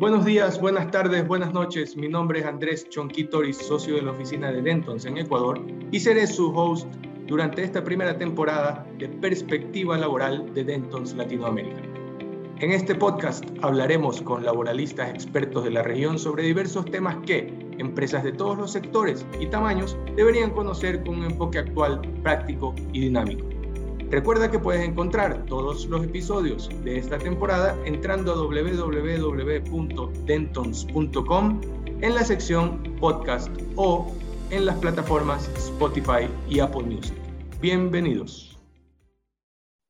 Buenos días, buenas tardes, buenas noches. Mi nombre es Andrés Chonquitoris, socio de la oficina de Dentons en Ecuador, y seré su host durante esta primera temporada de Perspectiva Laboral de Dentons Latinoamérica. En este podcast hablaremos con laboralistas expertos de la región sobre diversos temas que empresas de todos los sectores y tamaños deberían conocer con un enfoque actual, práctico y dinámico. Recuerda que puedes encontrar todos los episodios de esta temporada entrando a www.dentons.com en la sección podcast o en las plataformas Spotify y Apple Music. Bienvenidos.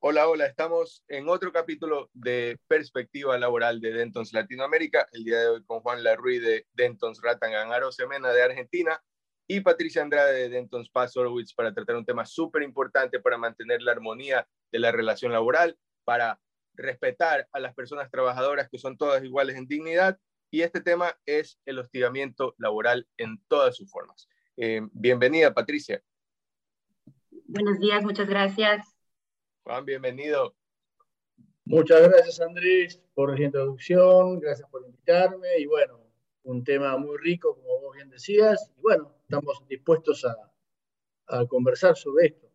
Hola, hola, estamos en otro capítulo de Perspectiva Laboral de Dentons Latinoamérica, el día de hoy con Juan Larruy de Dentons Ratanganaro Semena de Argentina y Patricia Andrade de Denton Spa para tratar un tema súper importante para mantener la armonía de la relación laboral, para respetar a las personas trabajadoras que son todas iguales en dignidad. Y este tema es el hostigamiento laboral en todas sus formas. Eh, bienvenida, Patricia. Buenos días, muchas gracias. Juan, bienvenido. Muchas gracias, Andrés, por la introducción. Gracias por invitarme. Y bueno, un tema muy rico, como vos bien decías. Y bueno, estamos dispuestos a, conversar sobre esto.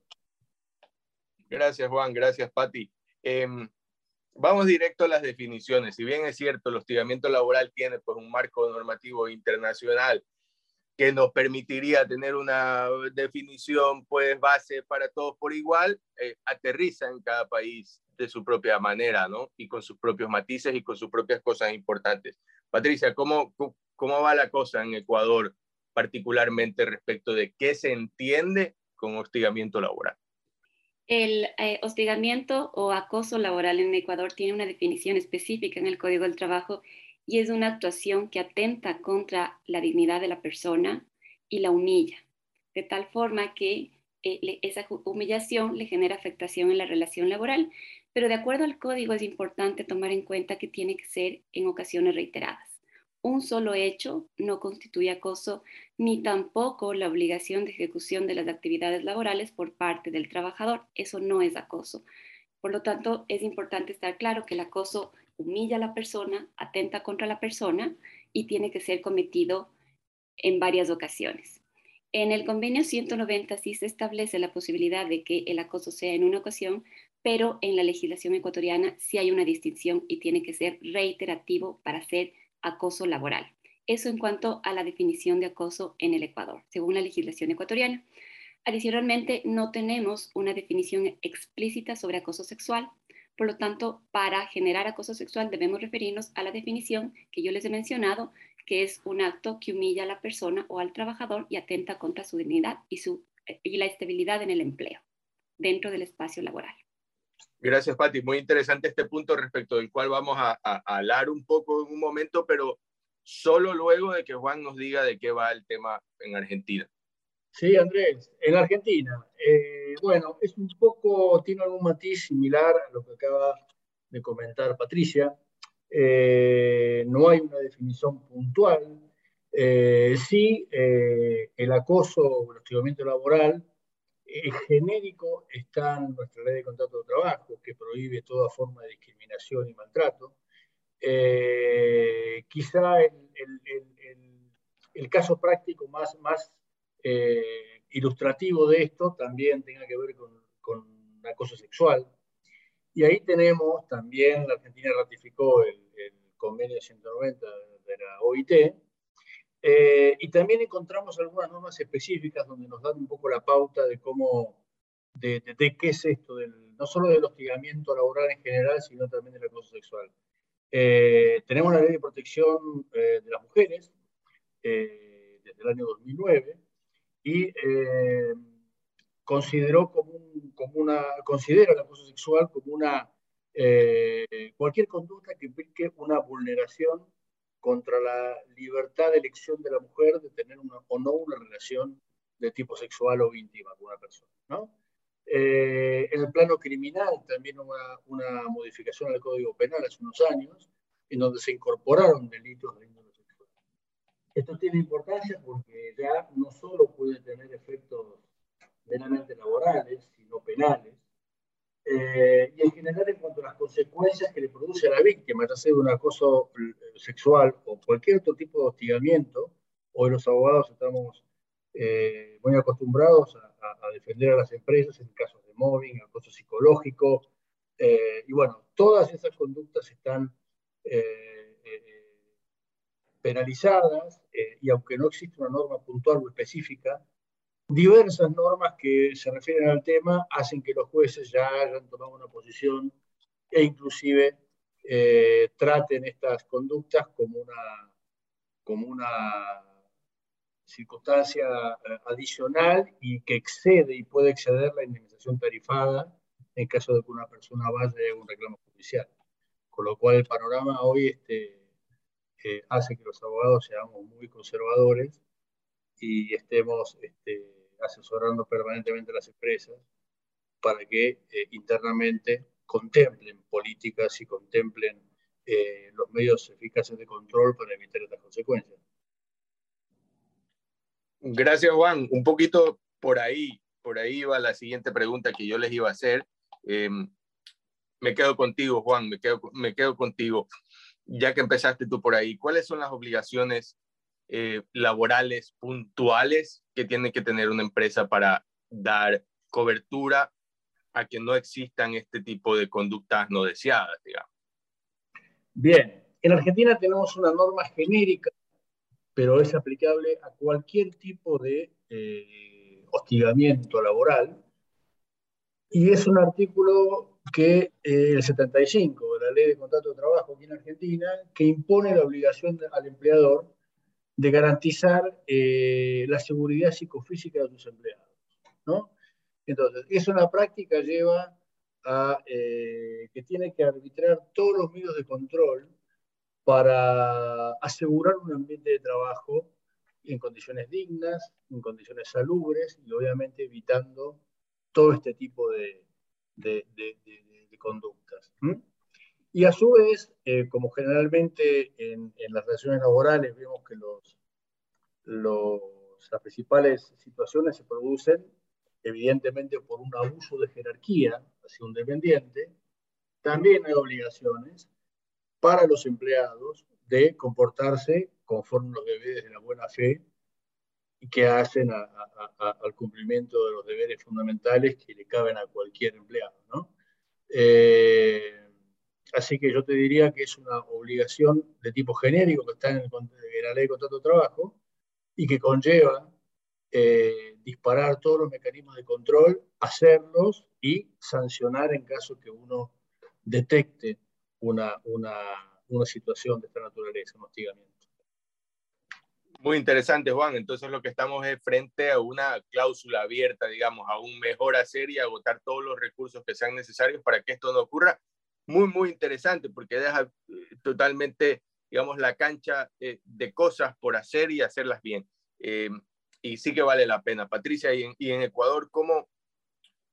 Gracias, Juan. Gracias, Patti. Em, vamos directo a las definiciones. Si bien es cierto, el hostigamiento laboral tiene pues, un marco normativo internacional que nos permitiría tener una definición pues base para todos por igual, eh, aterriza en cada país de su propia manera, ¿no? Y con sus propios matices y con sus propias cosas importantes. Patricia, ¿cómo, cómo va la cosa en Ecuador particularmente respecto de qué se entiende con hostigamiento laboral. El eh, hostigamiento o acoso laboral en Ecuador tiene una definición específica en el Código del Trabajo y es una actuación que atenta contra la dignidad de la persona y la humilla, de tal forma que eh, esa humillación le genera afectación en la relación laboral, pero de acuerdo al código es importante tomar en cuenta que tiene que ser en ocasiones reiteradas un solo hecho no constituye acoso ni tampoco la obligación de ejecución de las actividades laborales por parte del trabajador. Eso no es acoso. Por lo tanto, es importante estar claro que el acoso humilla a la persona, atenta contra la persona y tiene que ser cometido en varias ocasiones. En el convenio 190 sí se establece la posibilidad de que el acoso sea en una ocasión, pero en la legislación ecuatoriana sí hay una distinción y tiene que ser reiterativo para ser acoso laboral. Eso en cuanto a la definición de acoso en el Ecuador, según la legislación ecuatoriana. Adicionalmente, no tenemos una definición explícita sobre acoso sexual. Por lo tanto, para generar acoso sexual debemos referirnos a la definición que yo les he mencionado, que es un acto que humilla a la persona o al trabajador y atenta contra su dignidad y, su, y la estabilidad en el empleo dentro del espacio laboral. Gracias, Pati. Muy interesante este punto respecto del cual vamos a, hablar un poco en un momento, pero solo luego de que Juan nos diga de qué va el tema en Argentina. Sí, Andrés, en Argentina. Eh, bueno, es un poco, tiene algún matiz similar a lo que acaba de comentar Patricia. Eh, no hay una definición puntual. Eh, sí, el acoso o el hostigamiento laboral el genérico está nuestra ley de contrato de trabajo, que prohíbe toda forma de discriminación y maltrato. Eh, quizá el, caso práctico más, eh, ilustrativo de esto también tenga que ver con, con acoso sexual. Y ahí tenemos también, la Argentina ratificó el convenio 190 de la OIT, eh, y también encontramos algunas normas específicas donde nos dan un poco la pauta de cómo, de, qué es esto, no solo del hostigamiento laboral en general, sino también del acoso sexual. Eh, tenemos la ley de protección eh, de las mujeres desde el año 2009 y consideró como, como una, considera el acoso sexual como una, cualquier conducta que implique una vulneración contra la libertad de elección de la mujer de tener una, o no una relación de tipo sexual o íntima con una persona. ¿no? Eh, en el plano criminal también hubo una, modificación al Código Penal hace unos años, en donde se incorporaron delitos de índole sexual. Esto tiene importancia porque ya no solo puede tener efectos meramente laborales, sino penales, eh, y en general en cuanto a las consecuencias que le produce a la víctima, ya sea un acoso sexual o cualquier otro tipo de hostigamiento, hoy los abogados estamos eh, muy acostumbrados a, defender a las empresas en casos de mobbing, acoso psicológico, eh, y bueno, todas esas conductas están penalizadas y aunque no existe una norma puntual o específica, diversas normas que se refieren al tema hacen que los jueces ya hayan tomado una posición e inclusive eh, traten estas conductas como una, como una circunstancia eh, adicional y que excede y puede exceder la indemnización tarifada en caso de que una persona vaya a un reclamo judicial. Con lo cual el panorama hoy este, eh, hace que los abogados seamos muy conservadores y estemos este, asesorando permanentemente a las empresas para que internamente contemplen políticas y contemplen eh, los medios eficaces de control para evitar estas consecuencias. Gracias, Juan. Un poquito por ahí, por ahí va la siguiente pregunta que yo les iba a hacer. Em, me quedo contigo, Juan, me quedo, me quedo contigo. Ya que empezaste tú por ahí, ¿cuáles son las obligaciones eh, laborales puntuales que tiene que tener una empresa para dar cobertura a que no existan este tipo de conductas no deseadas, digamos. Bien, en Argentina tenemos una norma genérica, pero es aplicable a cualquier tipo de eh, hostigamiento laboral, y es un artículo que eh, el 75 de la Ley de Contrato de Trabajo aquí en Argentina, que impone la obligación al empleador de garantizar eh, la seguridad psicofísica de sus empleados. ¿no? Entonces, es una práctica lleva a eh, que tiene que arbitrar todos los medios de control para asegurar un ambiente de trabajo en condiciones dignas, en condiciones salubres y obviamente evitando todo este tipo de, conductas. Y a su vez, eh, como generalmente en, las relaciones laborales vemos que las principales situaciones se producen evidentemente por un abuso de jerarquía hacia un dependiente, también hay obligaciones para los empleados de comportarse conforme los deberes de la buena fe y que hacen al cumplimiento de los deberes fundamentales que le caben a cualquier empleado. ¿no? Eh, Así que yo te diría que es una obligación de tipo genérico que está en, la ley de contrato de trabajo y que conlleva eh, disparar todos los mecanismos de control, hacerlos y sancionar en caso que uno detecte una, una, una situación de esta naturaleza, un hostigamiento. Muy interesante, Juan. Entonces lo que estamos es frente a una cláusula abierta, digamos, a un mejor hacer y agotar todos los recursos que sean necesarios para que esto no ocurra muy, muy interesante porque deja eh, totalmente, digamos, la cancha eh, de cosas por hacer y hacerlas bien. Y sí que vale la pena. Patricia, y en, Ecuador, ¿cómo,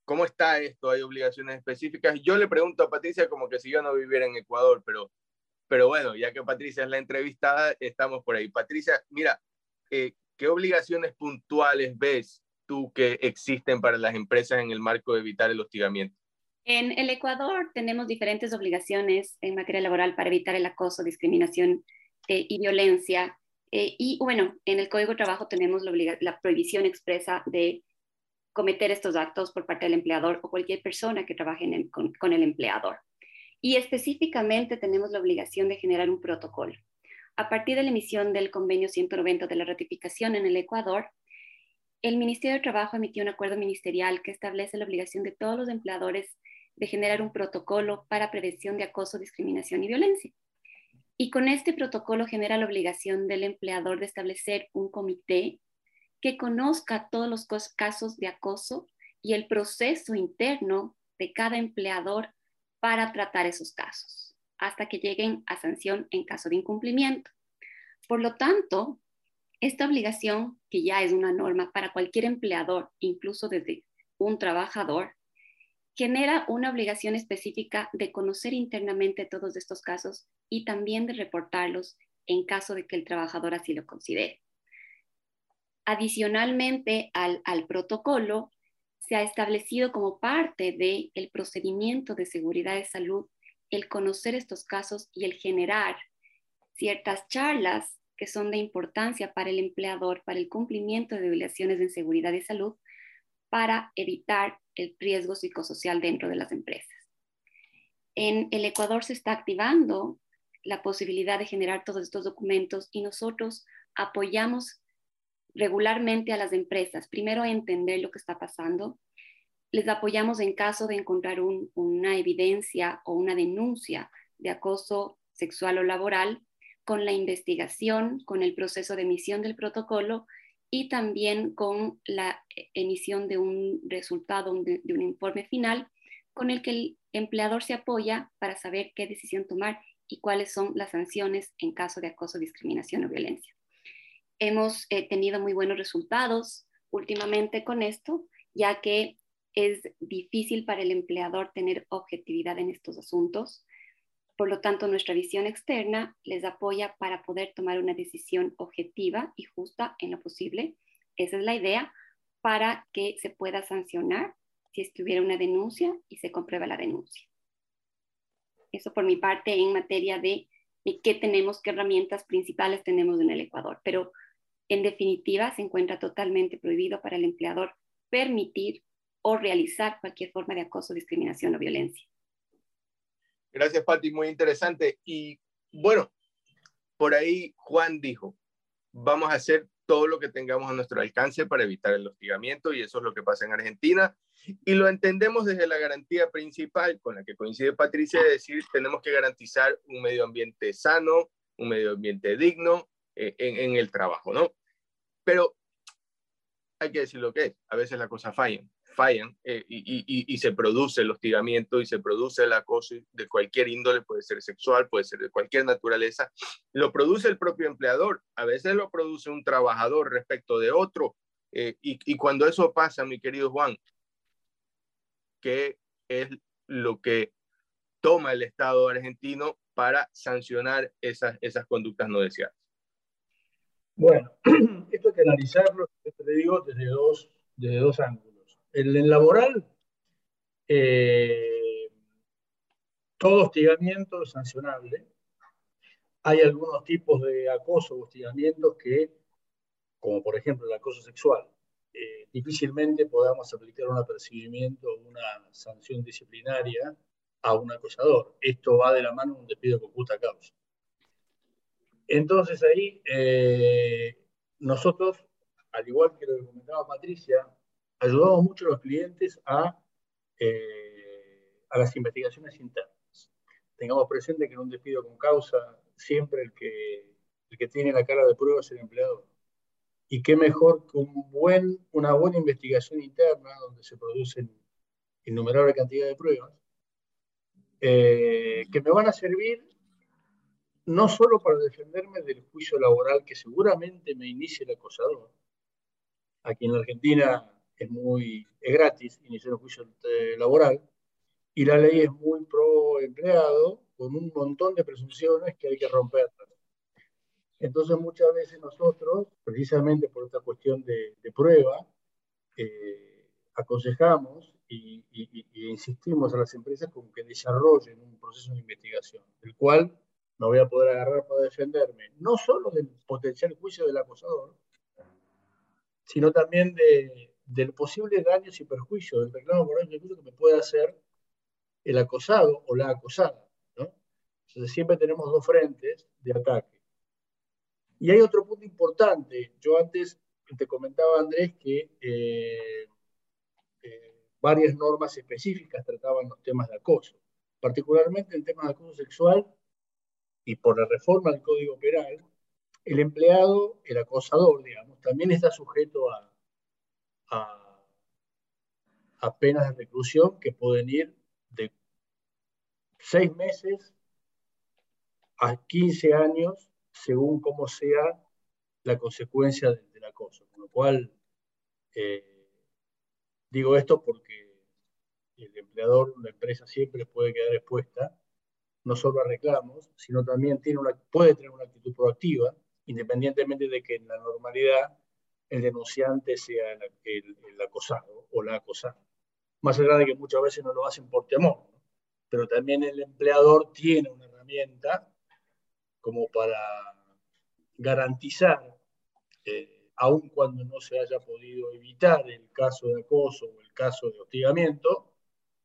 ¿cómo está esto? ¿Hay obligaciones específicas? Yo le pregunto a Patricia como que si yo no viviera en Ecuador, pero, pero bueno, ya que Patricia es la entrevistada, estamos por ahí. Patricia, mira, ¿qué obligaciones puntuales ves tú que existen para las empresas en el marco de evitar el hostigamiento? En el Ecuador tenemos diferentes obligaciones en materia laboral para evitar el acoso, discriminación eh, y violencia. Eh, y bueno, en el Código de Trabajo tenemos la, prohibición expresa de cometer estos actos por parte del empleador o cualquier persona que trabaje con, con el empleador. Y específicamente tenemos la obligación de generar un protocolo. A partir de la emisión del convenio 190 de la ratificación en el Ecuador, el Ministerio de Trabajo emitió un acuerdo ministerial que establece la obligación de todos los empleadores de generar un protocolo para prevención de acoso, discriminación y violencia. Y con este protocolo genera la obligación del empleador de establecer un comité que conozca todos los casos de acoso y el proceso interno de cada empleador para tratar esos casos, hasta que lleguen a sanción en caso de incumplimiento. Por lo tanto, esta obligación, que ya es una norma para cualquier empleador, incluso desde un trabajador, genera una obligación específica de conocer internamente todos estos casos y también de reportarlos en caso de que el trabajador así lo considere. Adicionalmente al, protocolo, se ha establecido como parte del el procedimiento de seguridad de salud el conocer estos casos y el generar ciertas charlas que son de importancia para el empleador, para el cumplimiento de obligaciones de seguridad y salud, para evitar el riesgo psicosocial dentro de las empresas. En el Ecuador se está activando la posibilidad de generar todos estos documentos y nosotros apoyamos regularmente a las empresas, primero a entender lo que está pasando, les apoyamos en caso de encontrar una evidencia o una denuncia de acoso sexual o laboral, con la investigación, con el proceso de emisión del protocolo y también con la emisión de un resultado, de, un informe final, con el que el empleador se apoya para saber qué decisión tomar y cuáles son las sanciones en caso de acoso, discriminación o violencia. Hemos eh, tenido muy buenos resultados últimamente con esto, ya que es difícil para el empleador tener objetividad en estos asuntos. Por lo tanto, nuestra visión externa les apoya para poder tomar una decisión objetiva y justa en lo posible. Esa es la idea para que se pueda sancionar si es que hubiera una denuncia y se comprueba la denuncia. Eso por mi parte en materia de, de qué tenemos, qué herramientas principales tenemos en el Ecuador. Pero en definitiva, se encuentra totalmente prohibido para el empleador permitir o realizar cualquier forma de acoso, discriminación o violencia. Gracias, Patti, muy interesante. Y bueno, por ahí Juan dijo, vamos a hacer todo lo que tengamos a nuestro alcance para evitar el hostigamiento y eso es lo que pasa en Argentina. Y lo entendemos desde la garantía principal con la que coincide Patricia, de decir, tenemos que garantizar un medio ambiente sano, un medio ambiente digno eh, en, en, el trabajo, ¿no? Pero hay que decir lo que es, a veces las cosas fallan, fallan eh, y, se produce el hostigamiento y se produce el acoso de cualquier índole, puede ser sexual, puede ser de cualquier naturaleza, lo produce el propio empleador, a veces lo produce un trabajador respecto de otro. Eh, y, cuando eso pasa, mi querido Juan, ¿qué es lo que toma el Estado argentino para sancionar esas, esas conductas no deseadas? Bueno, esto hay que analizarlo, te digo, desde dos, desde dos ángulos. El laboral, eh, todo hostigamiento es sancionable. Hay algunos tipos de acoso o hostigamientos que, como por ejemplo el acoso sexual, eh, difícilmente podamos aplicar un apercibimiento o una sanción disciplinaria a un acosador. Esto va de la mano un despido con justa causa. Entonces ahí eh, nosotros, al igual que lo que comentaba Patricia, ayudamos mucho a los clientes a, eh, a las investigaciones internas. Tengamos presente que en un despido con causa, siempre el que, el que tiene la cara de prueba es el empleador. Y qué mejor que un buen, una buena investigación interna donde se producen innumerables cantidades de pruebas, eh, que me van a servir no solo para defenderme del juicio laboral que seguramente me inicie el acosador. Aquí en la Argentina es muy es gratis iniciar un juicio laboral y la ley es muy pro empleado con un montón de presunciones que hay que romper. Entonces muchas veces nosotros, precisamente por esta cuestión de, prueba, eh, aconsejamos y, y, insistimos a las empresas con que desarrollen un proceso de investigación, el cual no voy a poder agarrar para defenderme, no solo del potencial juicio del acosador, sino también de, del posible daños y perjuicios del reclamo por daño que me puede hacer el acosado o la acosada. Entonces siempre tenemos dos frentes de ataque. Y hay otro punto importante. Yo antes te comentaba, Andrés, que eh, eh, varias normas específicas trataban los temas de acoso. Particularmente el tema de acoso sexual y por la reforma del Código Penal, el empleado, el acosador, digamos, también está sujeto a, a, penas de reclusión que pueden ir de seis meses a 15 años, según cómo sea la consecuencia del, acoso. Con lo cual, eh, digo esto porque el empleador, la empresa siempre puede quedar expuesta no solo a reclamos, sino también tiene una, puede tener una actitud proactiva, independientemente de que en la normalidad el denunciante sea el, acosado o la acosada. Más allá de que muchas veces no lo hacen por temor, pero también el empleador tiene una herramienta como para garantizar, eh, aun cuando no se haya podido evitar el caso de acoso o el caso de hostigamiento,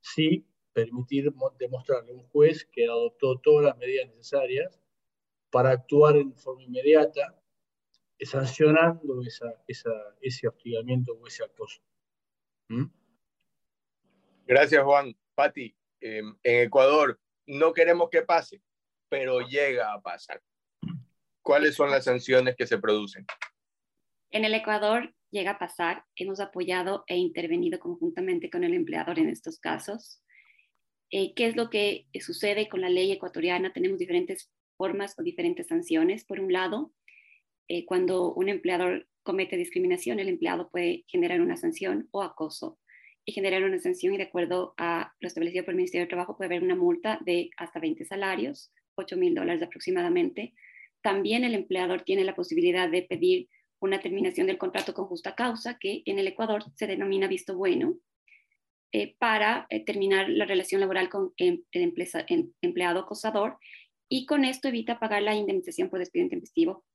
sí permitir demostrarle a un juez que adoptó todas las medidas necesarias para actuar en forma inmediata, sancionando ese hostigamiento o ese acoso. ¿Mm? Gracias, Juan. Pati, em, en Ecuador no queremos que pase, pero llega a pasar. ¿Cuáles son las sanciones que se producen? En el Ecuador llega a pasar. Hemos apoyado e intervenido conjuntamente con el empleador en estos casos. Eh, ¿Qué es lo que sucede con la ley ecuatoriana? Tenemos diferentes formas o diferentes sanciones. Por un lado, eh, cuando un empleador comete discriminación, el empleado puede generar una sanción o acoso y generar una sanción y de acuerdo a lo establecido por el Ministerio de Trabajo puede haber una multa de hasta 20 salarios, 8 mil dólares aproximadamente. También el empleador tiene la posibilidad de pedir una terminación del contrato con justa causa, que en el Ecuador se denomina visto bueno, eh, para eh, terminar la relación laboral con em, el, el empleado acosador y con esto evita pagar la indemnización por despido intempestivo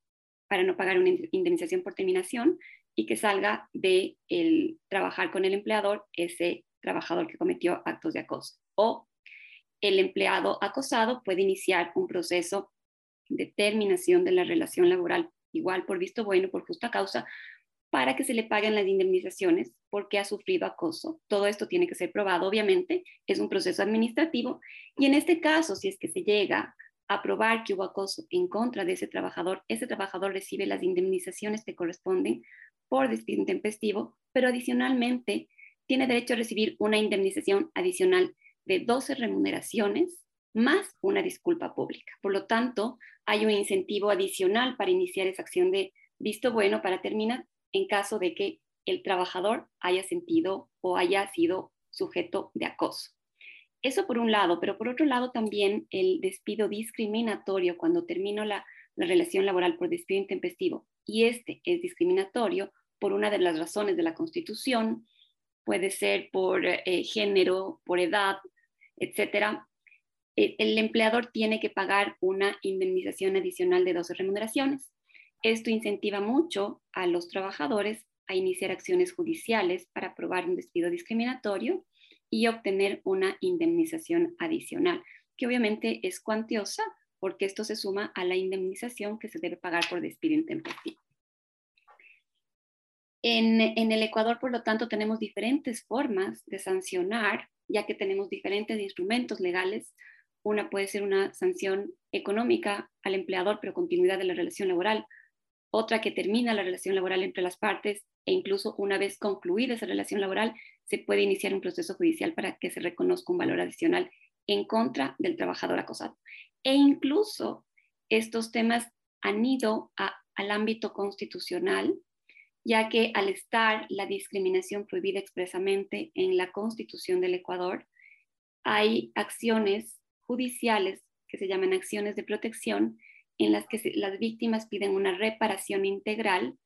para no pagar una indemnización por terminación y que salga de el trabajar con el empleador ese trabajador que cometió actos de acoso. O el empleado acosado puede iniciar un proceso de terminación de la relación laboral, igual por visto bueno, por justa causa, para que se le paguen las indemnizaciones porque ha sufrido acoso. Todo esto tiene que ser probado, obviamente, es un proceso administrativo y en este caso, si es que se llega a probar que hubo acoso en contra de ese trabajador, ese trabajador recibe las indemnizaciones que corresponden por despido intempestivo, pero adicionalmente tiene derecho a recibir una indemnización adicional de 12 remuneraciones más una disculpa pública. Por lo tanto, hay un incentivo adicional para iniciar esa acción de visto bueno para terminar en caso de que el trabajador haya sentido o haya sido sujeto de acoso. Eso por un lado, pero por otro lado también el despido discriminatorio cuando termino la, relación laboral por despido intempestivo y este es discriminatorio por una de las razones de la Constitución, puede ser por eh, género, por edad, etcétera, el, el empleador tiene que pagar una indemnización adicional de 12 remuneraciones. Esto incentiva mucho a los trabajadores a iniciar acciones judiciales para probar un despido discriminatorio y obtener una indemnización adicional, que obviamente es cuantiosa porque esto se suma a la indemnización que se debe pagar por despido intempestivo. En, el Ecuador, por lo tanto, tenemos diferentes formas de sancionar, ya que tenemos diferentes instrumentos legales. Una puede ser una sanción económica al empleador, pero continuidad de la relación laboral otra que termina la relación laboral entre las partes e incluso una vez concluida esa relación laboral se puede iniciar un proceso judicial para que se reconozca un valor adicional en contra del trabajador acosado. E incluso estos temas han ido al ámbito constitucional, ya que al estar la discriminación prohibida expresamente en la Constitución del Ecuador, hay acciones judiciales que se llaman acciones de protección en las que las víctimas piden una reparación integral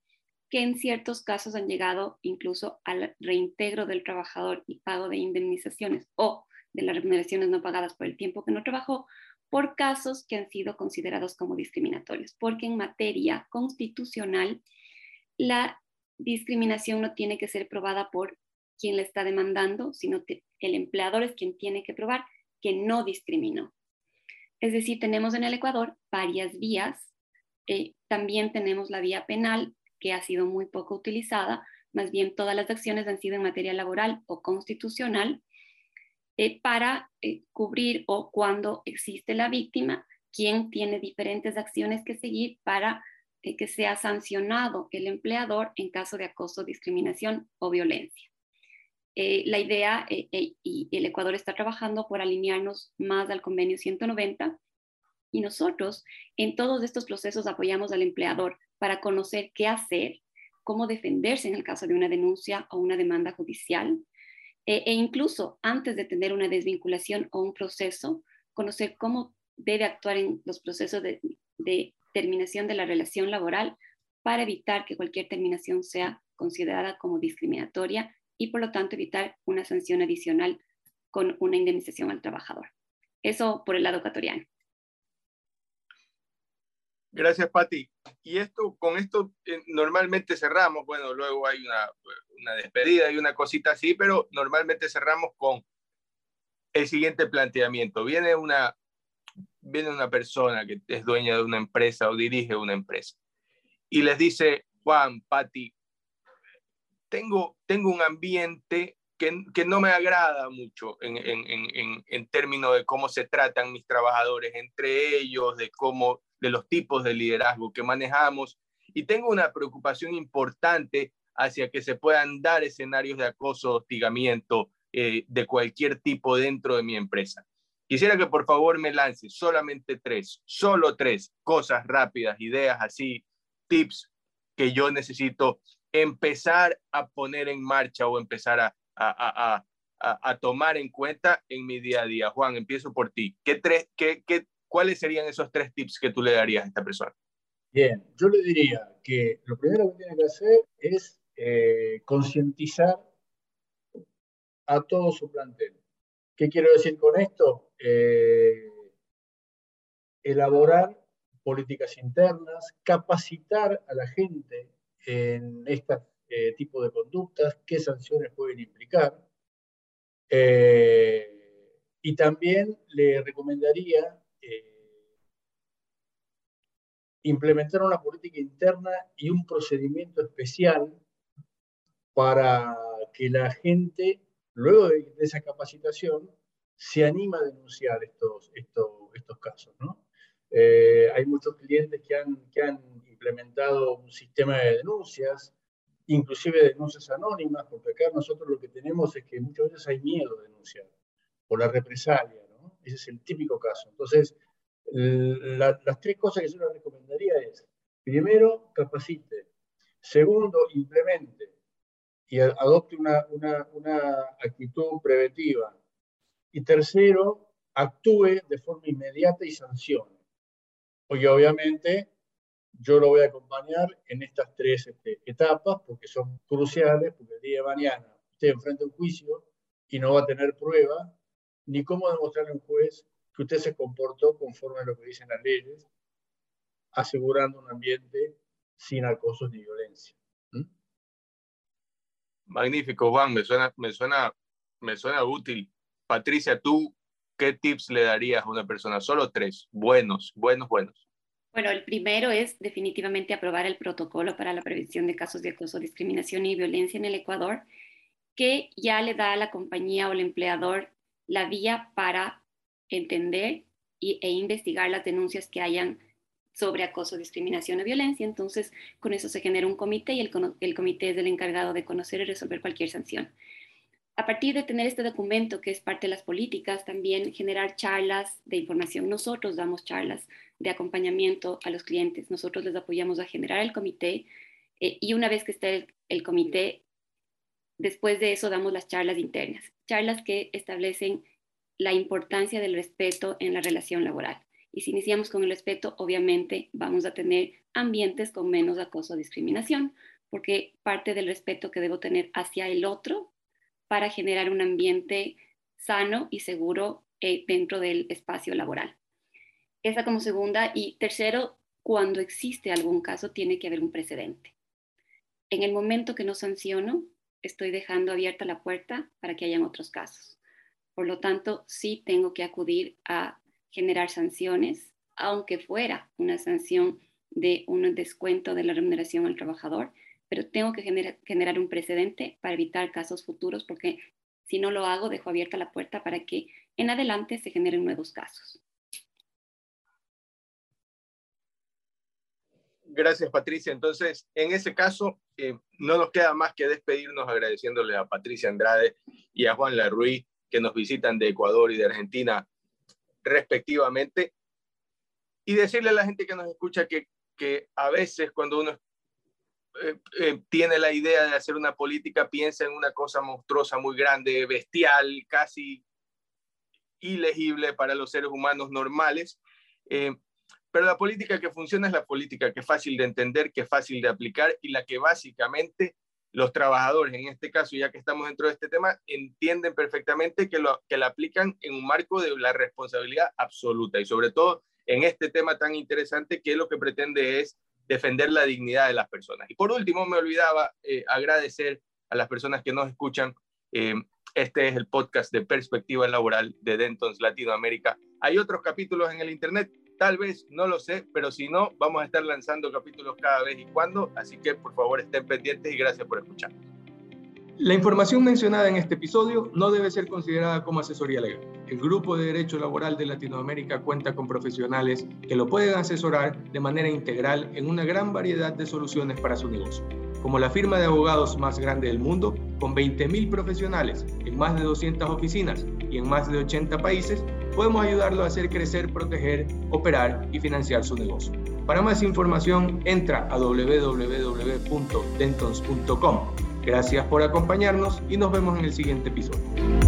que en ciertos casos han llegado incluso al reintegro del trabajador y pago de indemnizaciones o de las remuneraciones no pagadas por el tiempo que no trabajó por casos que han sido considerados como discriminatorios, porque en materia constitucional la discriminación no tiene que ser probada por quien la está demandando, sino que el empleador es quien tiene que probar que no discriminó. Es decir, tenemos en el Ecuador varias vías. Eh, también tenemos la vía penal, que ha sido muy poco utilizada. Más bien, todas las acciones han sido en materia laboral o constitucional eh, para eh, cubrir o cuando existe la víctima, quien tiene diferentes acciones que seguir para que sea sancionado el empleador en caso de acoso, discriminación o violencia. Eh, la idea, eh, eh, y el Ecuador está trabajando por alinearnos más al convenio 190, y nosotros en todos estos procesos apoyamos al empleador para conocer qué hacer, cómo defenderse en el caso de una denuncia o una demanda judicial, e incluso antes de tener una desvinculación o un proceso, conocer cómo debe actuar en los procesos de, de terminación de la relación laboral para evitar que cualquier terminación sea considerada como discriminatoria y por lo tanto evitar una sanción adicional con una indemnización al trabajador. Eso por el lado ecuatoriano. Gracias, Pati. Y esto, con esto eh, normalmente cerramos, bueno, luego hay una, una despedida y una cosita así, pero normalmente cerramos con el siguiente planteamiento. Viene una, viene una persona que es dueña de una empresa o dirige una empresa y les dice, Juan, Pati, tengo, tengo un ambiente que, que, no me agrada mucho en, en, en, en, términos de cómo se tratan mis trabajadores entre ellos, de cómo, de los tipos de liderazgo que manejamos. Y tengo una preocupación importante hacia que se puedan dar escenarios de acoso, hostigamiento eh, de cualquier tipo dentro de mi empresa. Quisiera que por favor me lance solamente tres, solo tres cosas rápidas, ideas así, tips que yo necesito empezar a poner en marcha o empezar a, a, a, a tomar en cuenta en mi día a día. Juan, empiezo por ti. ¿Qué tres, qué, qué, ¿Cuáles serían esos tres tips que tú le darías a esta persona? Bien, yo le diría que lo primero que tiene que hacer es eh, concientizar a todo su plantel. ¿Qué quiero decir con esto? Eh, elaborar políticas internas, capacitar a la gente en este eh, tipo de conductas, qué sanciones pueden implicar. Eh, y también le recomendaría eh, implementar una política interna y un procedimiento especial para que la gente, luego de, esa capacitación, se anima a denunciar estos, estos, casos. Eh, hay muchos clientes que han, que han implementado un sistema de denuncias, inclusive denuncias anónimas, porque acá nosotros lo que tenemos es que muchas veces hay miedo de denunciar por la represalia. Ese es el típico caso. Entonces, la, las tres cosas que yo le recomendaría es, primero, capacite. Segundo, implemente y adopte una, una, una actitud preventiva. Y tercero, actúe de forma inmediata y sancione. Porque obviamente yo lo voy a acompañar en estas tres este, etapas porque son cruciales, porque el día de mañana usted enfrenta un juicio y no va a tener prueba, ni cómo demostrarle a un juez que usted se comportó conforme a lo que dicen las leyes, asegurando un ambiente sin acosos ni violencia. ¿Mm? Magnífico, Juan, me suena, me, suena, me suena útil. Patricia, tú ¿qué tips le darías a una persona? Solo tres, buenos, buenos, buenos. Bueno, el primero es definitivamente aprobar el protocolo para la prevención de casos de acoso, discriminación y violencia en el Ecuador, que ya le da a la compañía o al empleador la vía para entender y, e investigar las denuncias que hayan sobre acoso, discriminación o violencia. Entonces, con eso se genera un comité y el, comité es el encargado de conocer y resolver cualquier sanción a partir de tener este documento que es parte de las políticas, también generar charlas de información. Nosotros damos charlas de acompañamiento a los clientes, nosotros les apoyamos a generar el comité eh, y una vez que esté el, comité, después de eso damos las charlas internas, charlas que establecen la importancia del respeto en la relación laboral. Y si iniciamos con el respeto, obviamente vamos a tener ambientes con menos acoso o discriminación, porque parte del respeto que debo tener hacia el otro para generar un ambiente sano y seguro eh, dentro del espacio laboral. Esa como segunda. Y tercero, cuando existe algún caso, tiene que haber un precedente. En el momento que no sanciono, estoy dejando abierta la puerta para que hayan otros casos. Por lo tanto, sí tengo que acudir a generar sanciones, aunque fuera una sanción de un descuento de la remuneración al trabajador, pero tengo que generar un precedente para evitar casos futuros porque si no lo hago, dejo abierta la puerta para que en adelante se generen nuevos casos. Gracias, Patricia. Entonces, en ese caso, eh, no nos queda más que despedirnos agradeciéndole a Patricia Andrade y a Juan Larruí que nos visitan de Ecuador y de Argentina respectivamente. Y decirle a la gente que nos escucha que, que a veces cuando uno eh, eh, tiene la idea de hacer una política, piensa en una cosa monstruosa, muy grande, bestial, casi ilegible para los seres humanos normales. Pero la política que funciona es la política que es fácil de entender, que es fácil de aplicar y la que básicamente los trabajadores, en este caso, ya que estamos dentro de este tema, entienden perfectamente que, la aplican en un marco de la responsabilidad absoluta y sobre todo en este tema tan interesante que lo que pretende es defender la dignidad de las personas. Y por último, me olvidaba eh, agradecer a las personas que nos escuchan. Eh, este es el podcast de Perspectiva Laboral de Dentons Latinoamérica. Hay otros capítulos en el Internet, tal vez, no lo sé, pero si no, vamos a estar lanzando capítulos cada vez y cuando, así que por favor estén pendientes y gracias por escuchar. La información mencionada en este episodio no debe ser considerada como asesoría legal. El Grupo de Derecho Laboral de Latinoamérica cuenta con profesionales que lo pueden asesorar de manera integral en una gran variedad de soluciones para su negocio. Como la firma de abogados más grande del mundo, con 20.000 profesionales en más de 200 oficinas y en más de 80 países, podemos ayudarlo a hacer crecer, proteger, operar y financiar su negocio. Para más información, entra a www.dentons.com Gracias por acompañarnos y nos vemos en el siguiente episodio.